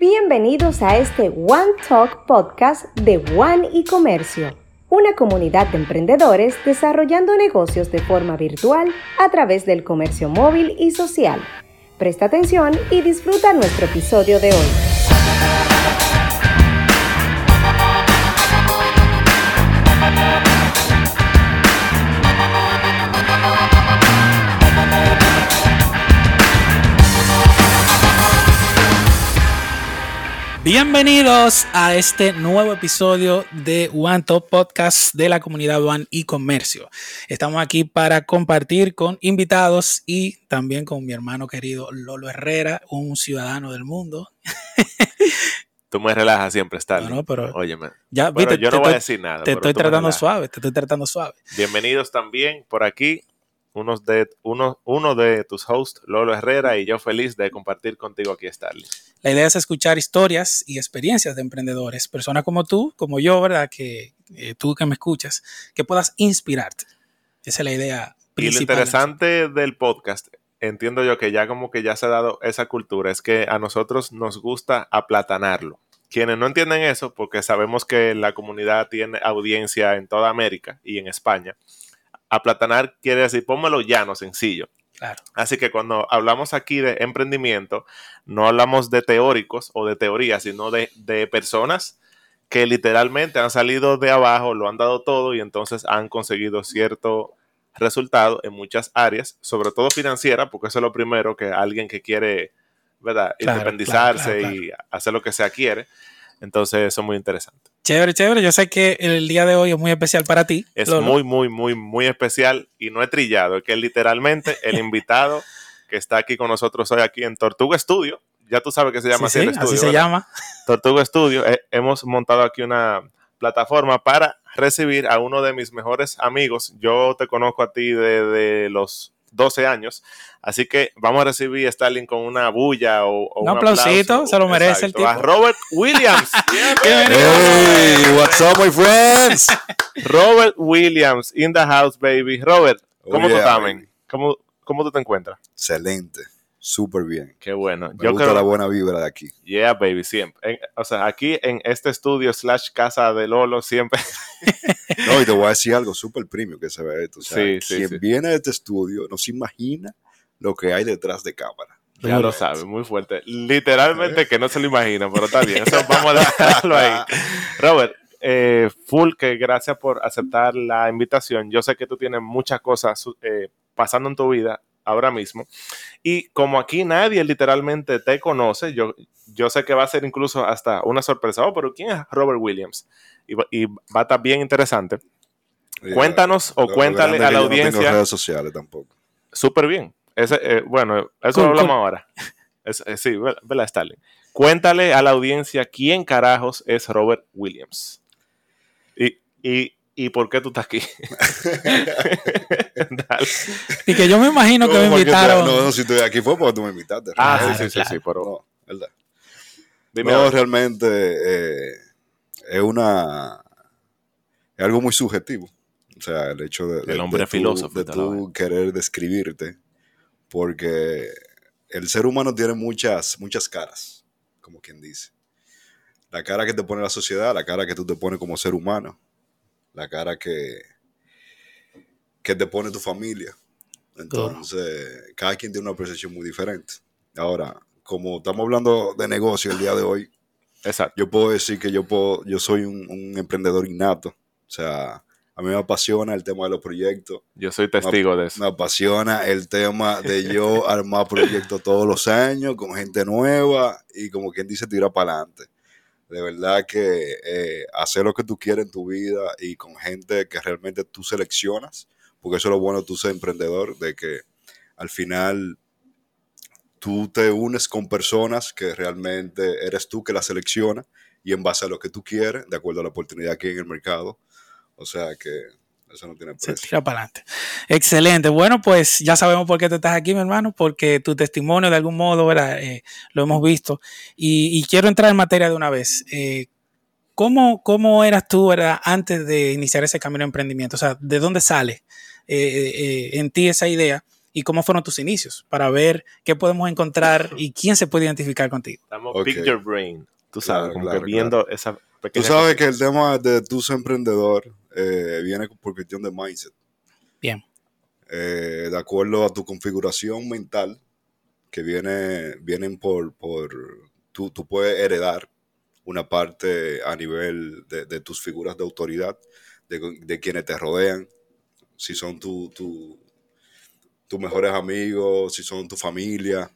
Bienvenidos a este One Talk podcast de One y Comercio, una comunidad de emprendedores desarrollando negocios de forma virtual a través del comercio móvil y social. Presta atención y disfruta nuestro episodio de hoy. Bienvenidos a este nuevo episodio de One Top Podcast de la comunidad One y Comercio. Estamos aquí para compartir con invitados y también con mi hermano querido Lolo Herrera, un ciudadano del mundo. Tú me relajas siempre, Stalin. No, pero Óyeme. Ya, Bueno, viste, yo te no voy a decir nada. Te estoy tratando suave, te estoy tratando suave. Bienvenidos también por aquí, unos de, uno, uno de tus hosts, Lolo Herrera, y yo feliz de compartir contigo aquí, Starling. La idea es escuchar historias y experiencias de emprendedores, personas como tú, como yo, ¿verdad? Que eh, tú que me escuchas, que puedas inspirarte. Esa es la idea Y lo principal. interesante del podcast, entiendo yo que ya como que ya se ha dado esa cultura, es que a nosotros nos gusta aplatanarlo. Quienes no entienden eso, porque sabemos que la comunidad tiene audiencia en toda América y en España, aplatanar quiere decir pónmelo llano, sencillo. Claro. Así que cuando hablamos aquí de emprendimiento, no hablamos de teóricos o de teorías, sino de, de personas que literalmente han salido de abajo, lo han dado todo y entonces han conseguido cierto resultado en muchas áreas, sobre todo financiera, porque eso es lo primero que alguien que quiere, ¿verdad? Claro, Independizarse claro, y hacer lo que sea quiere. Entonces eso es muy interesante. Chévere, chévere. Yo sé que el día de hoy es muy especial para ti. Es Lolo. muy, muy, muy, muy especial y no es trillado, es que literalmente el invitado que está aquí con nosotros hoy aquí en Tortuga Studio, ya tú sabes que se llama Sí, así el sí, estudio. así se llama. Tortuga Studio, eh, hemos montado aquí una plataforma para recibir a uno de mis mejores amigos. Yo te conozco a ti desde los 12 años, así que vamos a recibir a Stalin con una bulla o, o Un aplausito, aplauso. se lo merece el Exacto. A tipo. Robert Williams. Bienvenido. Hey, what's up, my friends? Robert Williams in the house, baby. Robert, Oh, ¿cómo tú yeah, estás? ¿Cómo, ¿Cómo tú te encuentras? Excelente, súper bien. Qué bueno. Me Yo gusta creo, la buena vibra de aquí. yeah, baby, siempre. En- o sea, aquí en este estudio slash casa de Lolo siempre No, y te voy a decir algo súper premium que se ve esto. O sea, Sí, sí, quien sí. viene a este estudio no se imagina lo que hay detrás de cámara. Ya lo sabe, muy fuerte. Literalmente que no se lo imagina, pero está bien. Eso vamos a dejarlo ahí. Robert, eh, full, que gracias por aceptar la invitación. Yo sé que tú tienes muchas cosas eh, pasando en tu vida ahora mismo. Y como aquí nadie literalmente te conoce, yo, yo sé que va a ser incluso hasta una sorpresa. Oh, pero ¿quién es Robert Williams? Y, va- y va a estar bien interesante. Oye, Cuéntanos o cuéntale a la yo No audiencia. tengo redes sociales tampoco. Súper bien. Ese, eh, bueno, eso lo hablamos ahora. Es- eh, sí, ve- vela, Stalin. Cuéntale a la audiencia quién carajos es Robert Williams. Y, y, y por qué tú estás aquí. Dale. Y que yo me imagino que me ¿Cómo que te- invitaron. No, no, si estoy aquí fue porque tú me invitaste. Ah, sí, sí, sí, claro. sí, pero No, ¿verdad? dime. no, algo. realmente eh, es una es algo muy subjetivo. O sea, el hecho de, de- El hombre de tú- filósofo de tú querer describirte, porque el ser humano tiene muchas muchas caras, como quien dice. La cara que te pone la sociedad, la cara que tú te pones como ser humano, la cara que que te pone tu familia. Entonces, cada quien tiene una percepción muy diferente. Ahora, como estamos hablando de negocio el día de hoy, Exacto. yo puedo decir que yo puedo, yo soy un, un emprendedor innato. O sea, a mí me apasiona el tema de los proyectos. Yo soy testigo de eso. Me apasiona el tema de yo armar proyectos todos los años con gente nueva y como quien dice, tirar para adelante. De verdad que eh, hacer lo que tú quieres en tu vida y con gente que realmente tú seleccionas, porque eso es lo bueno de tú ser emprendedor, de que al final tú te unes con personas que realmente eres tú que las selecciona y en base a lo que tú quieres, de acuerdo a la oportunidad que hay en el mercado. O sea que eso no tiene Se precio. tira para adelante. Excelente. Bueno, pues ya sabemos por qué tú estás aquí, mi hermano, porque tu testimonio de algún modo, ¿verdad? Eh, lo hemos visto. Y, y quiero entrar en materia de una vez. Eh, ¿cómo, ¿Cómo eras tú, ¿verdad? Antes de iniciar ese camino de emprendimiento? O sea, ¿de dónde sale eh, eh, en ti esa idea? y cómo fueron tus inicios, para ver qué podemos encontrar y quién se puede identificar contigo. Estamos Ok. pick your brain. Tú sabes, Claro, como claro, que viendo esa Tú pequeña. sabes que el tema de tú ser emprendedor eh, viene por cuestión de mindset. Bien. Eh, de acuerdo a tu configuración mental, que viene, vienen por, por tú, tú puedes heredar una parte a nivel de, de tus figuras de autoridad, de, de quienes te rodean, si son tu, tu- tus mejores amigos, si son tu familia.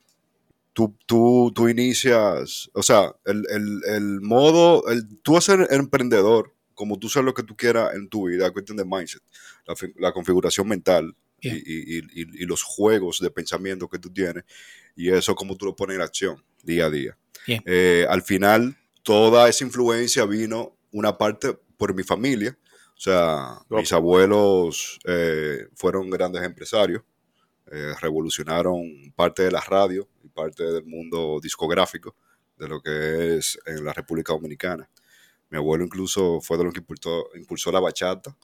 Tú, tú, tú inicias, o sea, el, el- el modo, el, tú ser emprendedor, como tú ser lo que tú quieras en tu vida, es cuestión de mindset, la, fi- la configuración mental y, Bien. y- y- y- y los juegos de pensamiento que tú tienes, y eso como tú lo pones en acción día a día. Eh, al final, toda esa influencia vino una parte por mi familia, o sea, mis abuelos eh, fueron grandes empresarios, eh, revolucionaron parte de la radio y parte del mundo discográfico de lo que es en la República Dominicana. Mi abuelo incluso fue de los que impulsó, impulsó la bachata,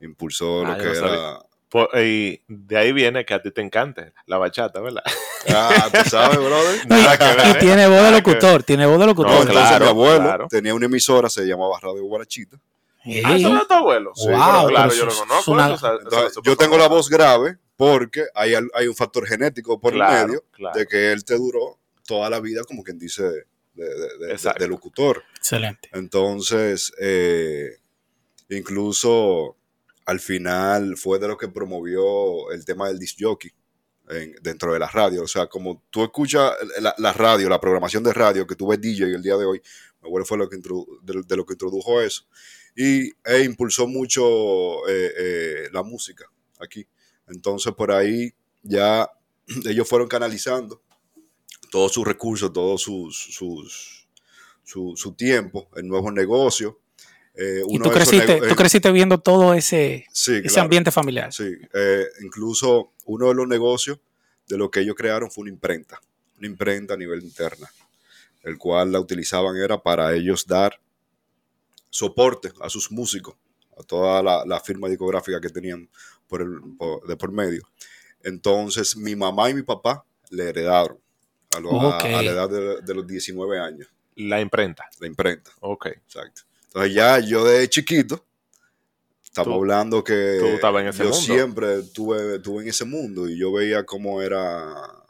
impulsó Ah, lo yo que no era... Po- y de ahí viene que a ti te encante la bachata, ¿verdad? Ah, tú sabes, brother. No, y, Nada que ver, y ¿eh? tiene voz de locutor, tiene voz de locutor. No, entonces claro, mi abuelo claro. tenía una emisora, se llamaba Radio Guarachita. Ah, ¿eso no es tu abuelo? Sí, pero Wow, claro, pero yo lo conozco. una- eso, eso Entonces, yo tengo la voz grave porque hay, un factor genético por el medio claro. de que él te duró toda la vida, como quien dice, de, de- de- Exacto. de locutor. Excelente. Entonces, eh, incluso al final fue de lo que promovió el tema del disc jockey en- dentro de la radio. O sea, como tú escuchas la, la radio, la programación de radio, que tú ves DJ el día de hoy, mi abuelo fue lo que introdu- de, de lo que introdujo eso. Y e impulsó mucho eh, eh, la música aquí. Entonces, por ahí ya ellos fueron canalizando todos sus recursos, todos sus, sus, su, su tiempo en nuevos negocios. Eh, Y tú creciste, tú eh, creciste viendo todo ese, sí, ese claro, ambiente familiar. Sí, eh, incluso uno de los negocios de lo que ellos crearon fue una imprenta, una imprenta a nivel interna, el cual la utilizaban era para ellos dar soporte a sus músicos, a toda la, la firma discográfica que tenían por el, por- de por medio. Entonces, mi mamá y mi papá le heredaron a, la edad de, de los 19 años La imprenta. la imprenta. Ok. Exacto. Entonces ya yo de chiquito, estamos Tú- hablando que tú estabas en ese yo mundo. siempre estuve, estuve en ese mundo y yo veía cómo era... o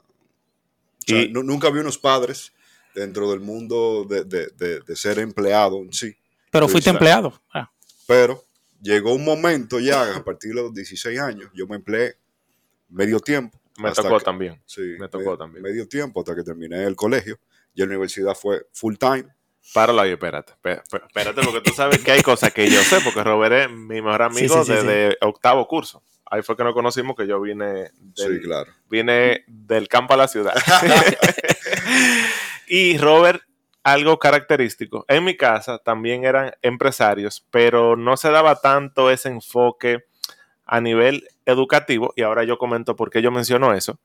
sea, Y- nu- nunca vi unos padres dentro del mundo de, de- de- de ser empleado en sí, Pero fuiste empleado. Ah, pero llegó un momento ya, a partir de los 16 años, yo me empleé medio tiempo. Me tocó que- también. Sí, me tocó medio, también. medio tiempo hasta que terminé el colegio y la universidad fue full time. Páralo ahí, espérate. Espé- espé- Espérate, porque tú sabes que hay cosas que yo sé, porque Robert es mi mejor amigo Sí, sí, desde octavo curso. Ahí fue que nos conocimos, que yo vine del, Sí, claro. vine del campo a la ciudad. y Robert, algo característico, en mi casa también eran empresarios, pero no se daba tanto ese enfoque a nivel educativo, y ahora yo comento por qué yo menciono eso.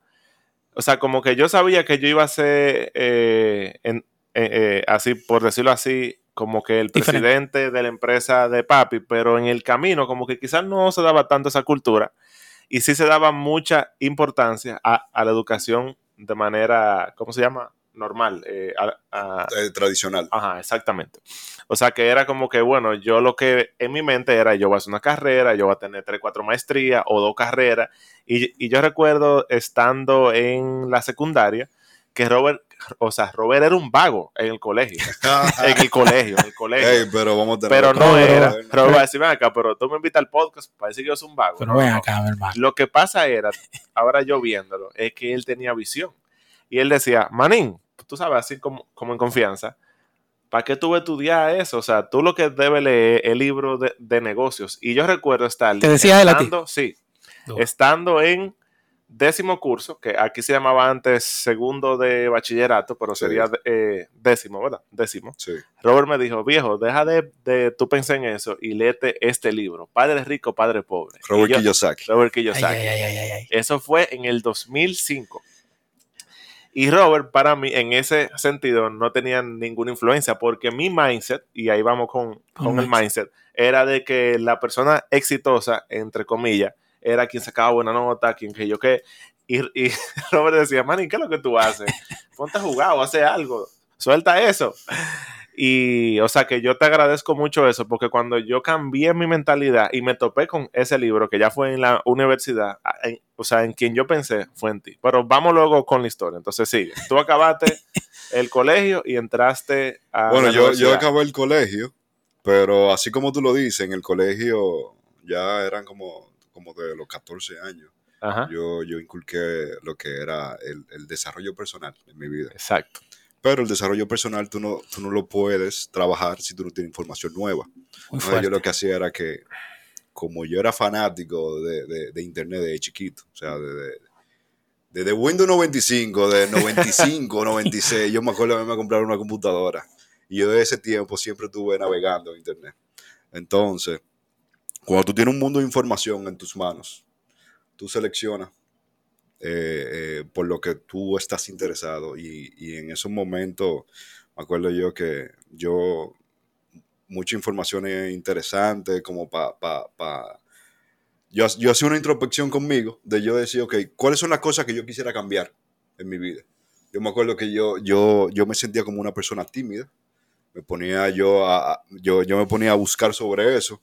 O sea, como que yo sabía que yo iba a ser, eh, en- eh, eh, así, por decirlo así, como que el Diferente. presidente de la empresa de papi, pero en el camino como que quizás no se daba tanto esa cultura y sí se daba mucha importancia a, a la educación de manera, ¿cómo se llama? Normal. eh, a- a- Eh, tradicional. Ajá, exactamente. O sea que era como que, bueno, yo lo que en mi mente era, yo voy a hacer una carrera, yo voy a tener tres, cuatro maestrías o dos carreras. Y, y yo recuerdo estando en la secundaria que Robert, o sea, Robert era un vago en el colegio. en el colegio, en el colegio. Pero vamos a tener pero no era. pero- Robert va a decir, ven acá, pero tú me invitas al podcast, parece que yo soy un vago. pero No, ven acá, mi hermano. Lo que pasa era, ahora yo viéndolo, es que él tenía visión. Y él decía, Manín, tú sabes, así como, como en confianza, ¿para qué tú vas a estudiar eso? O sea, tú lo que debes leer es el libro de, de negocios. Y yo recuerdo estar... ¿Te decía estando- Sí, Duro. estando en décimo curso, que aquí se llamaba antes segundo de bachillerato, pero Sí. sería eh, décimo, ¿verdad? Décimo. Sí. Robert me dijo, viejo, deja de, de tú pensar en eso y léete este libro, Padre Rico, Padre Pobre. Robert yo- Kiyosaki. Robert Kiyosaki. ay, ay, ay, ay, ay. Eso fue en el 2005. Y Robert, para mí, en ese sentido, no tenía ninguna influencia porque mi mindset, y ahí vamos con, Con el mindset. era de que la persona exitosa, entre comillas, era quien sacaba buena nota, quien que yo qué. Y, y Robert decía, man, ¿qué es lo que tú haces? Ponte a jugar o hace algo. Suelta eso. Y, o sea, que yo te agradezco mucho eso, porque cuando yo cambié mi mentalidad y me topé con ese libro, que ya fue en la universidad, o sea, en quien yo pensé fue en ti. Pero vamos luego con la historia. Entonces, sí, tú acabaste el colegio y entraste a. Bueno, yo, yo acabé el colegio, pero así como tú lo dices, en el colegio ya eran como, como de los 14 años. Yo, yo inculqué lo que era el, el desarrollo personal en mi vida. Exacto. Pero el desarrollo personal tú no, tú no lo puedes trabajar si tú no tienes información nueva. yo lo que hacía era que, como yo era fanático de, de, Internet de chiquito, o sea, desde de, de, Windows 95, de 95, 96, yo me acuerdo de me compraron una computadora. Y yo de ese tiempo siempre estuve navegando en Internet. Entonces, cuando tú tienes un mundo de información en tus manos, tú seleccionas eh, eh, por lo que tú estás interesado. Y, en esos momentos, me acuerdo yo que yo, mucha información interesante, como para... Pa, yo, yo hacía una introspección conmigo, de yo decir, ok, ¿cuáles son las cosas que yo quisiera cambiar en mi vida? Yo me acuerdo que yo, yo, yo me sentía como una persona tímida, me ponía yo a, yo, yo me ponía a buscar sobre eso.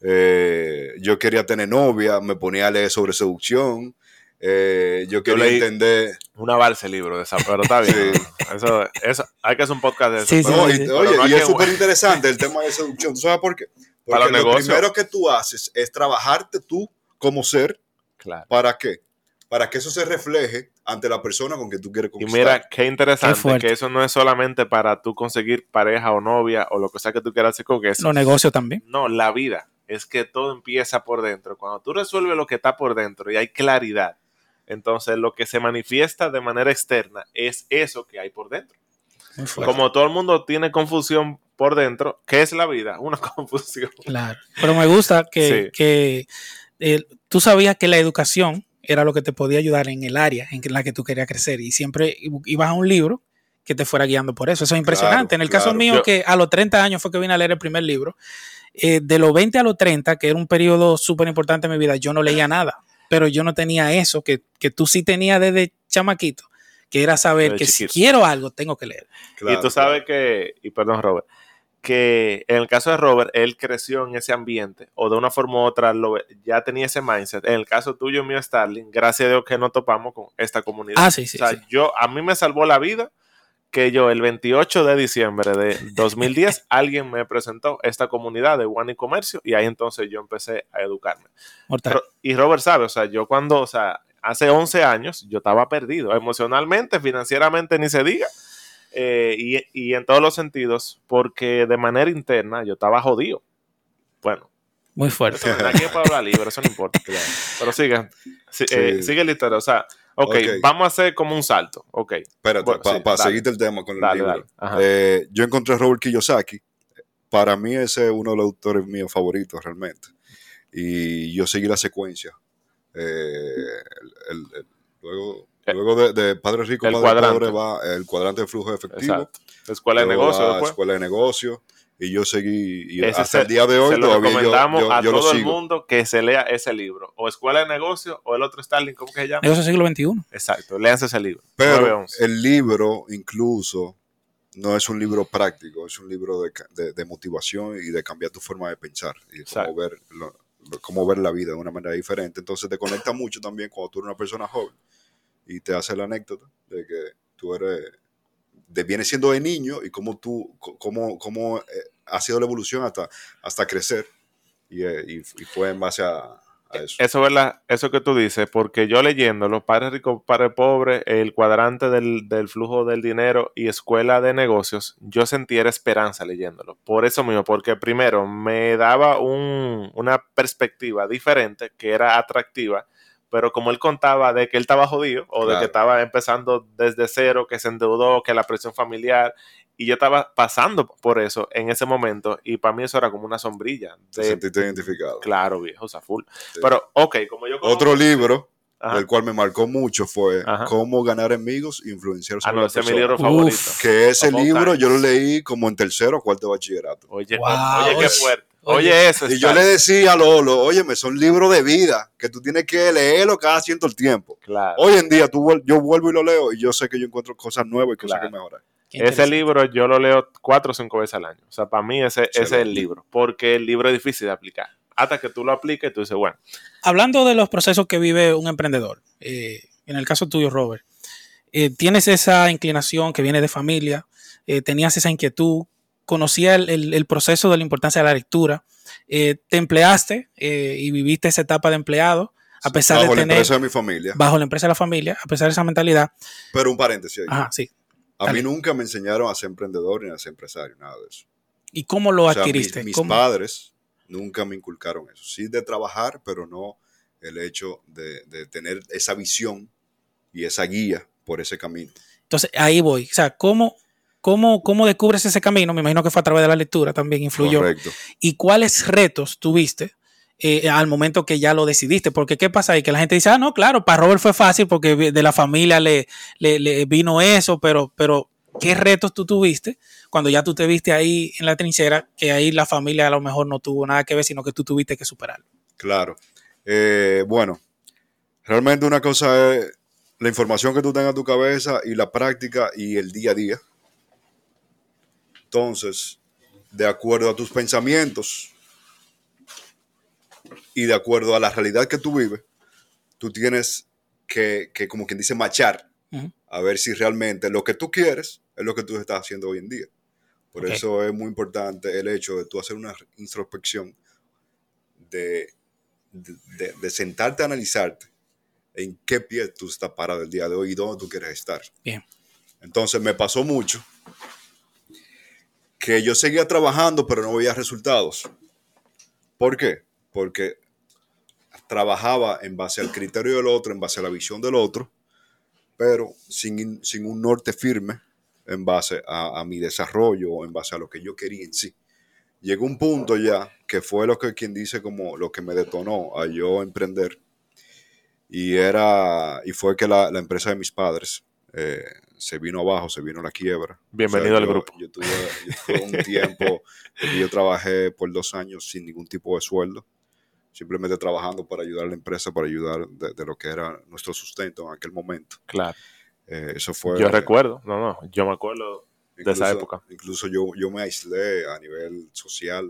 Eh, yo quería tener novia, me ponía a leer sobre seducción, eh, yo quería entender. Una balsa libro de esa, pero está bien. eso, eso, hay que hacer un podcast de eso. oye, y es súper interesante el tema de seducción. ¿Tú sabes por qué? Porque lo primero que tú haces es trabajarte tú como ser. Claro. ¿Para qué? Para que eso se refleje ante la persona con que tú quieres conquistar. Y mira, qué interesante que eso no es solamente para tú conseguir pareja o novia o lo que sea que tú quieras hacer con eso. Los negocios también. No, la vida. Es que todo empieza por dentro. Cuando tú resuelves lo que está por dentro y hay claridad, entonces, lo que se manifiesta de manera externa es eso que hay por dentro. Como todo el mundo tiene confusión por dentro, ¿qué es la vida? Una confusión. Claro. Pero me gusta que, eh, tú sabías que la educación era lo que te podía ayudar en el área en la que tú querías crecer y siempre ibas a un libro que te fuera guiando por eso. Eso es impresionante. en el caso mío, que a los 30 años fue que vine a leer el primer libro, eh, de los 20 a los 30, que era un periodo súper importante en mi vida, yo no leía nada pero yo no tenía eso que, tú sí tenías desde chamaquito, que era saber que si quiero algo, tengo que leer. y tú sabes que, y perdón Robert, que en el caso de Robert, él creció en ese ambiente, o de una forma u otra ya tenía ese mindset. En el caso tuyo, mío, Starling, gracias a Dios que nos topamos con esta comunidad. Ah, sí, sí. O sea, yo, a mí me salvó la vida que yo el 28 de diciembre de 2010 alguien me presentó esta comunidad de One y Comercio y ahí entonces yo empecé a educarme. y Robert sabe, o sea, yo cuando, o sea, hace 11 años yo estaba perdido emocionalmente, financieramente ni se diga. Eh, y, en todos los sentidos, porque de manera interna yo estaba jodido. Bueno. Muy fuerte. Aquí puedo hablar libre, eso no importa. Pero sigue, eh, sigue la historia. O sea, Ok, vamos a hacer como un salto. Ok. Espérate, para seguirte el tema con el libro. Eh, yo encontré a Robert Kiyosaki. Para mí ese es uno de los autores míos favoritos realmente. Y yo seguí la secuencia. Eh, luego eh, luego de, Padre Rico, Padre Pobre va el cuadrante de flujo efectivo. Escuela de negocio. Escuela de negocio y yo seguí y hasta el día de hoy se lo recomendamos a todo el mundo que se lea ese libro o Escuela de Negocios o el otro Starling ¿cómo que se llama? Negocio siglo XXI exacto, léanse ese libro pero el libro incluso no es un libro práctico es un libro de, de, motivación y de cambiar tu forma de pensar y de cómo ver, cómo ver la vida de una manera diferente. Entonces te conecta mucho también cuando tú eres una persona joven y te hace la anécdota de que tú eres de viene siendo de niño y cómo tú, cómo, cómo eh, ha sido la evolución hasta, hasta crecer. Y, eh, y, fue en base a, eso. Eso, ¿verdad? Eso que tú dices, porque yo leyendo Padre Rico, Padre Pobre, el cuadrante del, del, flujo del dinero y escuela de negocios, yo sentía esperanza leyéndolo. Por eso mismo, porque primero me daba un, una perspectiva diferente que era atractiva pero como él contaba de que él estaba jodido o de que estaba empezando desde cero, que se endeudó, que la presión familiar, y yo estaba pasando por eso en ese momento y para mí eso era como una sombrilla. De, Te sentiste identificado. Claro, viejo, o sea, full. Pero, ok, como yo... Otro libro el cual me marcó mucho fue Cómo ganar amigos e influenciar sobre ah, ese es mi libro favorito. Que ese libro yo lo leí como en tercero o cuarto bachillerato. Oye, oye, qué fuerte. Oye, eso. Y yo le decía a Lolo, oye, me son libros de vida que tú tienes que leerlo cada cierto tiempo. Claro. Hoy en día tú, yo vuelvo y lo leo y yo sé que yo encuentro cosas nuevas y cosas Claro. que mejorar. Ese libro yo lo leo cuatro o cinco veces al año. O sea, para mí ese, ese es el libro. Porque el libro es difícil de aplicar. Hasta que tú lo apliques, tú dices, bueno, Hablando de los procesos que vive un emprendedor, eh, en el caso tuyo, Robert, eh, tienes esa inclinación que viene de familia, eh, tenías esa inquietud, conocías el, el- el proceso de la importancia de la lectura, eh, te empleaste eh, y viviste esa etapa de empleado, a pesar Bajo de la tener empresa de mi familia. bajo la empresa de la familia, a pesar de esa mentalidad. Pero un paréntesis ahí. Ajá, sí. a dale. mí nunca me enseñaron a ser emprendedor ni a ser empresario, nada de eso. ¿Y cómo lo O sea, adquiriste? mis, mis ¿Cómo? padres nunca me inculcaron eso. Sí de trabajar, pero no el hecho de, de tener esa visión y esa guía por ese camino. Entonces, ahí voy. O sea, ¿cómo, cómo, ¿cómo descubres ese camino? Me imagino que fue a través de la lectura, también influyó. Correcto. ¿Y cuáles retos tuviste eh, al momento que ya lo decidiste? Porque ¿qué pasa ahí? Que la gente dice, ah, no, claro, para Robert fue fácil porque de la familia le, le- le vino eso, pero, pero ¿qué retos tú tuviste cuando ya tú te viste ahí en la trinchera, que ahí la familia a lo mejor no tuvo nada que ver, sino que tú tuviste que superarlo? Claro. Eh, bueno, realmente una cosa es la información que tú tengas en tu cabeza y la práctica y el día a día. Entonces, de acuerdo a tus pensamientos y de acuerdo a la realidad que tú vives, tú tienes que, que como quien dice, machar a ver si realmente lo que tú quieres es lo que tú estás haciendo hoy en día. Por eso es muy importante el hecho de tú hacer una introspección de, de, de- de sentarte a analizarte en qué pie tú estás parado el día de hoy y dónde tú quieres estar. Bien. Entonces me pasó mucho que yo seguía trabajando pero no veía resultados. ¿Por qué? Porque trabajaba en base al criterio del otro, en base a la visión del otro, pero sin, sin un norte firme en base a, mi desarrollo o en base a lo que yo quería en sí. Llegó un punto ya que fue lo que quien dice como lo que me detonó a yo emprender y era y fue que la, la empresa de mis padres eh, se vino abajo, se vino la quiebra. Bienvenido al yo- grupo. Yo tuve, yo tuve un tiempo que yo trabajé por dos años sin ningún tipo de sueldo, simplemente trabajando para ayudar a la empresa, para ayudar de, de lo que era nuestro sustento en aquel momento. claro. Eh, eso fue. Yo recuerdo, no, no, yo me acuerdo de esa época. Incluso yo, yo me aislé a nivel social,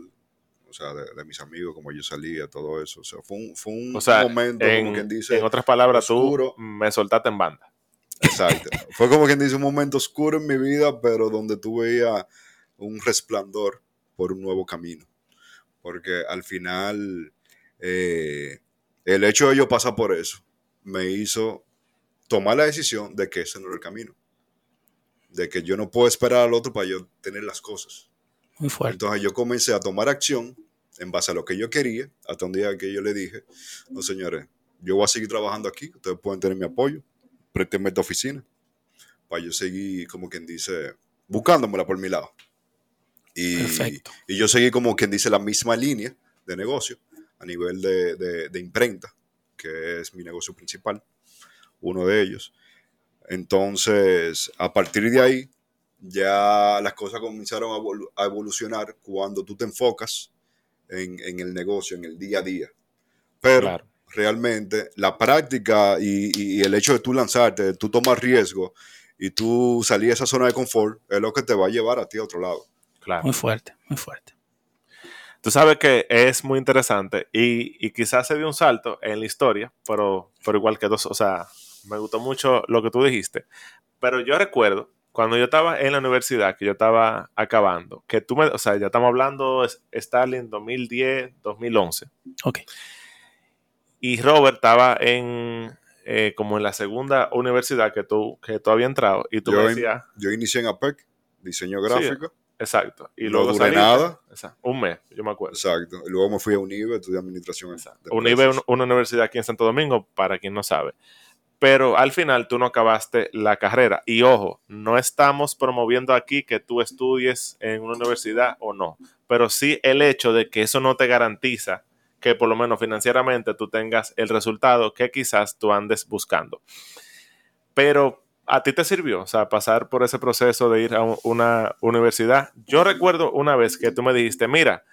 o sea, de, de mis amigos, como yo salía, todo eso. O sea, fue un, fue un O sea, momento, en, como quien dice, en otras palabras, oscuro. tú me soltaste en banda. Exacto. Fue como quien dice un momento oscuro en mi vida, pero donde tú veías un resplandor por un nuevo camino. Porque al final, eh, el hecho de yo pasar por eso me hizo tomar la decisión de que ese no era el camino. De que yo no puedo esperar al otro para yo tener las cosas. Muy fuerte. Entonces yo comencé a tomar acción en base a lo que yo quería, hasta un día que yo le dije, no señores, yo voy a seguir trabajando aquí, ustedes pueden tener mi apoyo, préstenme esta oficina, para yo seguir, como quien dice, buscándomela por mi lado. Y, Perfecto. y yo seguí como quien dice la misma línea de negocio a nivel de, de- de imprenta, que es mi negocio principal, uno de ellos. Entonces, a partir de ahí, ya las cosas comenzaron a, evolu- a evolucionar cuando tú te enfocas en, en el negocio, en el día a día. Pero Claro. Realmente la práctica y, y- y el hecho de tú lanzarte, de tú tomar riesgo y tú salir de esa zona de confort es lo que te va a llevar a ti a otro lado. Claro. Muy fuerte, muy fuerte. Tú sabes que es muy interesante y, y quizás se dio un salto en la historia, pero, pero igual que dos, o sea, me gustó mucho lo que tú dijiste. Pero yo recuerdo cuando yo estaba en la universidad, que yo estaba acabando, que tú me, o sea, ya estamos hablando, Stalin 2010, 2011, Ok. Y Robert estaba en, eh, como en la segunda universidad que tú, que tú habías entrado, y tú Yo me decías, Yo inicié en APEC, diseño Sí, gráfico, exacto, y no luego duré nada. exacto, un mes, yo me acuerdo. exacto. Y luego me fui a UNIBE, estudié administración. de UNIBE es una universidad aquí en Santo Domingo, para quien no sabe. Pero al final tú no acabaste la carrera. Y ojo, no estamos promoviendo aquí que tú estudies en una universidad o no. Pero sí el hecho de que eso no te garantiza que por lo menos financieramente tú tengas el resultado que quizás tú andes buscando. Pero a ti te sirvió, o sea, pasar por ese proceso de ir a un- una universidad. Yo recuerdo una vez que tú me dijiste, mira,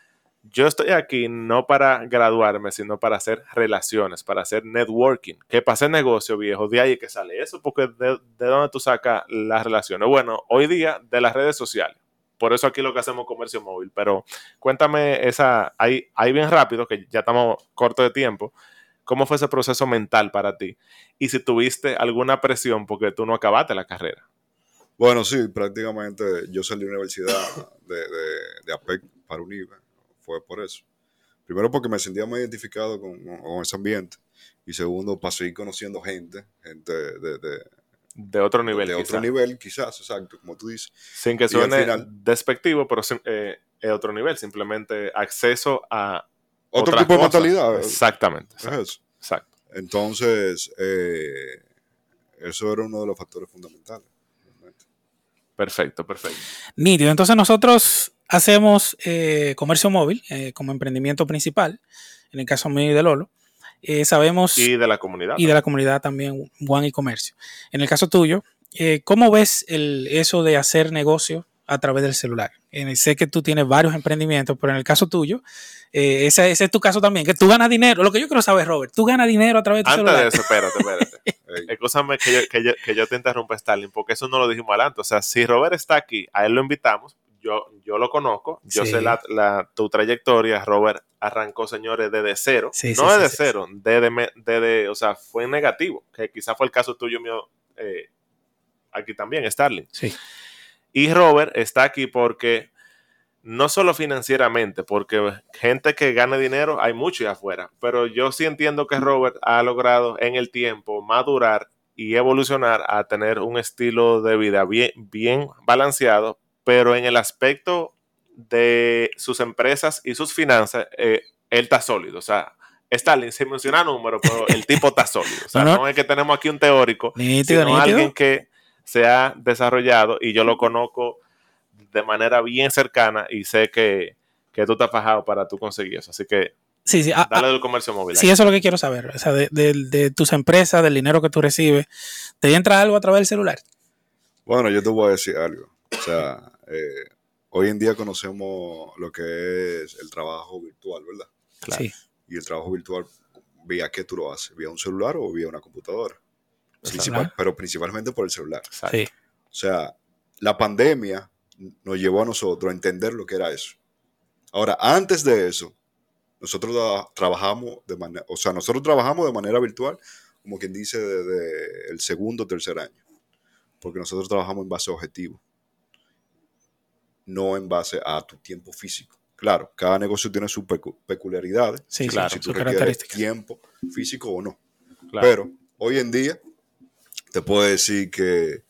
yo estoy aquí no para graduarme, sino para hacer relaciones, para hacer networking. Que hacer negocio, viejo, de ahí que sale eso, porque de, de dónde tú sacas las relaciones. Bueno, hoy día de las redes sociales. Por eso aquí lo que hacemos es comercio móvil. Pero cuéntame esa, ahí, ahí bien rápido, que ya estamos corto de tiempo. ¿Cómo fue ese proceso mental para ti? Y si tuviste alguna presión porque tú no acabaste la carrera. Bueno, sí, prácticamente yo salí de la universidad de, de, de APEC para UNIVE. Fue por eso. Primero porque me sentía muy identificado con, con ese ambiente. Y segundo, para seguir conociendo gente, gente de, de, De otro nivel. de otro nivel, quizás, exacto, como tú dices. Sin que suene final- despectivo, pero eh, es otro nivel. Simplemente acceso a. Otro otras tipo de mentalidad. Exactamente. Es Exacto. eso. exacto. Entonces, eh, eso era uno de los factores fundamentales. realmente. Perfecto, perfecto. Nítido. Entonces nosotros hacemos eh, comercio móvil eh, como emprendimiento principal, en el caso mío y de Lolo. Eh, sabemos, Y de la comunidad. y de la comunidad también, One y Comercio. En el caso tuyo, eh, ¿cómo ves el, eso de hacer negocio a través del celular? Eh, sé que tú tienes varios emprendimientos, pero en el caso tuyo, ese, ese es tu caso también, que tú ganas dinero. Lo que yo quiero saber, Robert, tú ganas dinero a través de tu Antes celular. de eso, espérate, espérate. Escúchame que yo, que, yo, que yo te interrumpa, Stalin, porque eso no lo dijimos adelante. O sea, si Robert está aquí, a él lo invitamos, yo, yo lo conozco, yo Sí. sé la, la- tu trayectoria. Robert arrancó, señores, desde cero. Sí, no sí, desde cero, desde, desde, o sea, fue negativo, que quizás fue el caso tuyo mío eh, aquí también, Starling. Sí. Y Robert está aquí porque no solo financieramente, porque gente que gana dinero hay mucho allá afuera, pero yo sí entiendo que Robert ha logrado en el tiempo madurar y evolucionar a tener un estilo de vida bien, bien balanceado, pero en el aspecto de sus empresas y sus finanzas, eh, él está sólido. O sea, Stalin, se menciona números, pero el tipo está sólido. O sea, No, no. no es que tenemos aquí un teórico, Nítido, sino nítido. alguien que se ha desarrollado y yo lo conozco de manera bien cercana y sé que, que tú estás fajado para tú conseguir eso. Así que Sí, sí. ah, dale del comercio móvil. Sí, ahí. eso es lo que quiero saber. O sea, de, de- de tus empresas, del dinero que tú recibes, ¿te entra algo a través del celular? Bueno, yo te voy a decir algo. O sea, eh, hoy en día conocemos lo que es el trabajo virtual, ¿verdad? Claro. Sí. Y el trabajo virtual, ¿vía qué tú lo haces? ¿Vía un celular o vía una computadora? Principal- pero principalmente por el celular. Sí. O sea, la pandemia nos llevó a nosotros a entender lo que era eso. Ahora, antes de eso, nosotros trabajamos de manera, o sea, nosotros trabajamos de manera virtual, como quien dice, desde el segundo o tercer año. Porque nosotros trabajamos en base a objetivos, no en base a tu tiempo físico. Claro, cada negocio tiene sus pecu- peculiaridades, Sí, Claro, sí, si tú requieres tiempo físico o no. Claro. Pero hoy en día te puedo decir que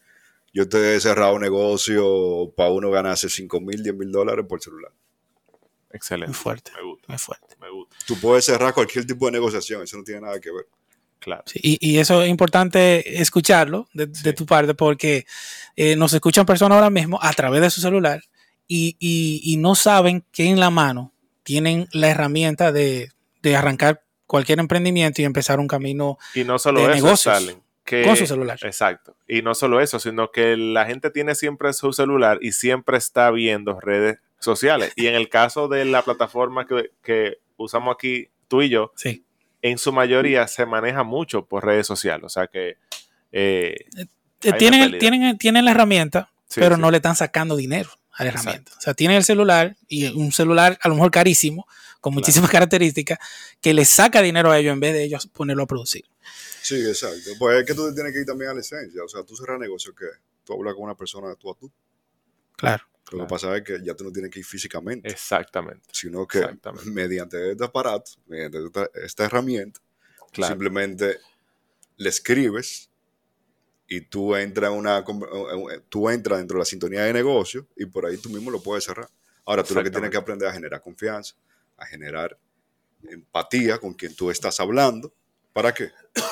yo te he cerrado un negocio para uno ganarse 5 mil, 10 mil dólares por celular. Excelente. Muy fuerte. Me gusta, Muy fuerte. me gusta. Tú puedes cerrar cualquier tipo de negociación, eso no tiene nada que ver. Claro. Sí, y, y eso es importante escucharlo de, de tu parte porque eh, nos escuchan personas ahora mismo a través de su celular y, y- y no saben que en la mano tienen la herramienta de, de arrancar cualquier emprendimiento y empezar un camino Y no solo De eso, negocios. Que, con su celular. Exacto. Y no solo eso, sino que la gente tiene siempre su celular y siempre está viendo redes sociales. Y en el caso de la plataforma que, que usamos aquí, tú y yo, Sí. en su mayoría se maneja mucho por redes sociales. O sea que... eh, Eh, una tienen, tienen, tienen la herramienta, sí, pero sí. no le están sacando dinero a la Exacto. herramienta. O sea, tienen el celular y un celular a lo mejor carísimo, con Claro. muchísimas características, que le saca dinero a ellos en vez de ellos ponerlo a producir. Sí, exacto. Pues es que tú tienes que ir también a la esencia. O sea, tú cerrar negocio que tú hablas con una persona de tú a tú. Claro. Lo Claro. que pasa es que ya tú no tienes que ir físicamente, Exactamente. sino que Exactamente. mediante este aparato, mediante esta, esta herramienta, Claro. simplemente le escribes y tú entras, en una, con- eh, tú entras dentro de la sintonía de negocio y por ahí tú mismo lo puedes cerrar. Ahora tú lo que tienes que aprender a generar confianza, a generar empatía con quien tú estás hablando. ¿Para qué?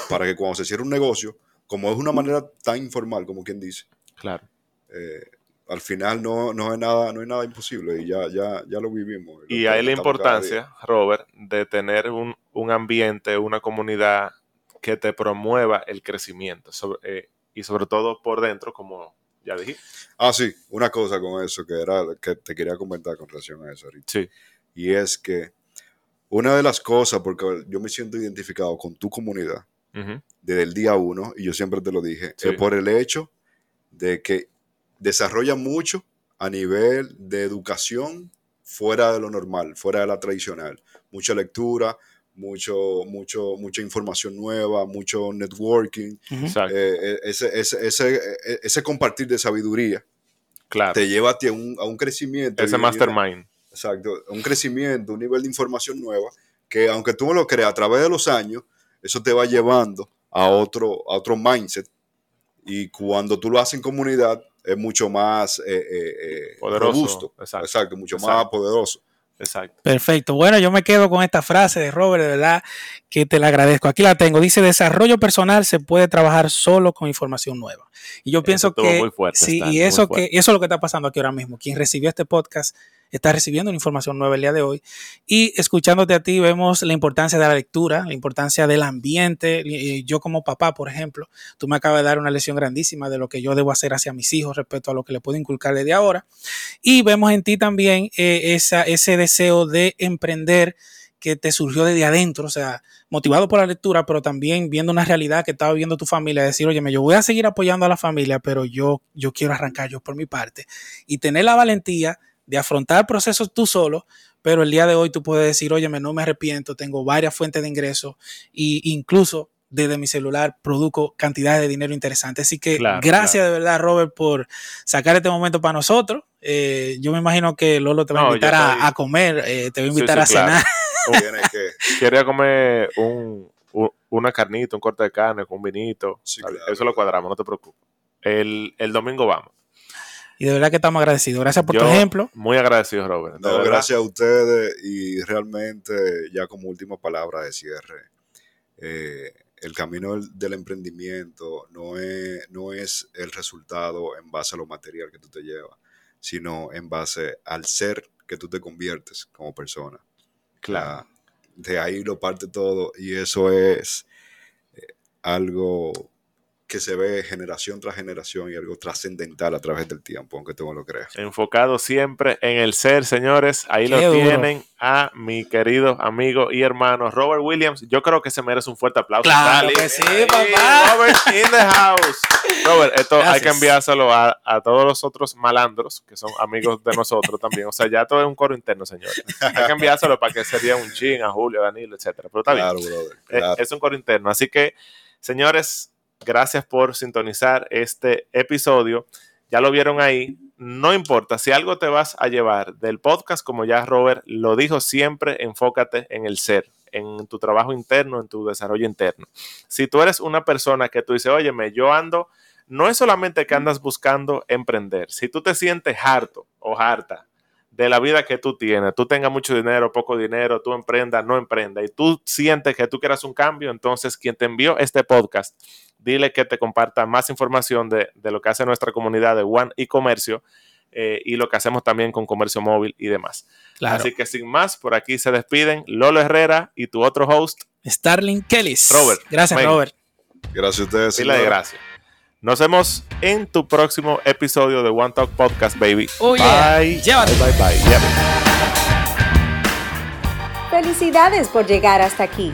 Para que cuando se cierre un negocio, como es una manera tan informal como quien dice, Claro. eh, al final no, no, es nada, no es nada imposible y ya, ya, ya lo vivimos. Y Lo hay la importancia, Robert, de tener un, un ambiente, una comunidad que te promueva el crecimiento sobre- eh, y sobre todo por dentro, como ya dije. Ah, sí, una cosa con eso que era que te quería comentar con relación a eso ahorita. Sí. Y es que una de las cosas, porque yo me siento identificado con tu comunidad desde el día uno, y yo siempre te lo dije, Sí. es por el hecho de que desarrolla mucho a nivel de educación fuera de lo normal, fuera de la tradicional. Mucha lectura, mucho, mucho, mucha información nueva, mucho networking. Exacto. eh, eh, ese, ese, ese, eh, ese compartir de sabiduría claro. te lleva a, ti a, un, a un crecimiento. Ese y- y- mastermind. Exacto, un crecimiento, un nivel de información nueva, que aunque tú no lo creas, a través de los años, eso te va llevando a otro, a otro mindset. Y cuando tú lo haces en comunidad, es mucho más eh, eh, eh, Poderoso, robusto. exacto. mucho más Exacto. poderoso. Exacto. Perfecto. Bueno, yo me quedo con esta frase de Robert, de verdad que te la agradezco. Aquí la tengo. Dice, desarrollo personal se puede trabajar solo con información nueva. Y yo pienso que... muy fuerte, sí, Stan, y eso, que, eso es lo que está pasando aquí ahora mismo. Quien recibió este podcast está recibiendo una información nueva el día de hoy. Y escuchándote a ti vemos la importancia de la lectura, la importancia del ambiente. Yo como papá, por ejemplo, tú me acabas de dar una lección grandísima de lo que yo debo hacer hacia mis hijos respecto a lo que le puedo inculcar desde ahora. Y vemos en ti también eh, ese deseo de emprender que te surgió desde adentro, o sea, motivado por la lectura, pero también viendo una realidad que estaba viendo tu familia, decir, oye, yo voy a seguir apoyando a la familia, pero yo, yo quiero arrancar yo por mi parte. Y tener la valentía de afrontar procesos tú solo, pero el día de hoy tú puedes decir, oye, no me arrepiento, tengo varias fuentes de ingresos e incluso desde mi celular produzco cantidades de dinero interesantes. Así que Claro, gracias claro. de verdad, Robert, por sacar este momento para nosotros. Eh, yo me imagino que Lolo te va No, a invitar a- comer, eh, te va a invitar sí, a claro. cenar. Que, Quería comer un, un- una carnita, un corte de carne con un vinito. Claro. Eso lo cuadramos, no te preocupes. El, el domingo vamos. Y de verdad que estamos agradecidos. Gracias por tu Yo ejemplo. Muy agradecido, Robert. no, gracias a ustedes y realmente ya como última palabra de cierre, eh, el camino del, del emprendimiento no es, no es el resultado en base a lo material que tú te llevas, sino en base al ser que tú te conviertes como persona. Claro. Ah, de ahí lo parte todo y eso es eh, algo que se ve generación tras generación y algo trascendental a través del tiempo, aunque tú no lo creas. Enfocado siempre en el ser, señores. Ahí Qué lo duro. tienen a mi querido amigo y hermano Robert Williams. Yo creo que se merece un fuerte aplauso. Claro Dale, que sí, ahí, papá. Robert in the house. Robert, esto hay que enviárselo a, a todos los otros malandros que son amigos de nosotros también. O sea, ya todo es un coro interno, señores. Hay que enviárselo para que sería un chin a Julio, a Danilo, etcétera. Pero está bien. Claro, brother. Eh, claro. Es un coro interno. Así que, señores, gracias por sintonizar este episodio. Ya lo vieron ahí. No importa, si algo te vas a llevar del podcast, como ya Robert lo dijo siempre, enfócate en el ser, en tu trabajo interno, en tu desarrollo interno. Si tú eres una persona que tú dices, óyeme, yo ando, no es solamente que andas buscando emprender. Si tú te sientes harto o harta de la vida que tú tienes, tú tengas mucho dinero, poco dinero, tú emprendas, no emprendas, y tú sientes que tú quieras un cambio, entonces quien te envió este podcast, dile que te comparta más información de, de lo que hace nuestra comunidad de One y Comercio eh, y lo que hacemos también con comercio móvil y demás. Claro. Así que sin más, por aquí se despiden Lolo Herrera y tu otro host, Starling Kellys. Robert, Gracias. Robert. Gracias a ustedes. Pila de señores. gracias. Nos vemos en tu próximo episodio de One Talk Podcast, baby. Oh, yeah. bye. Llévate. bye, bye, bye. Yep. Felicidades por llegar hasta aquí.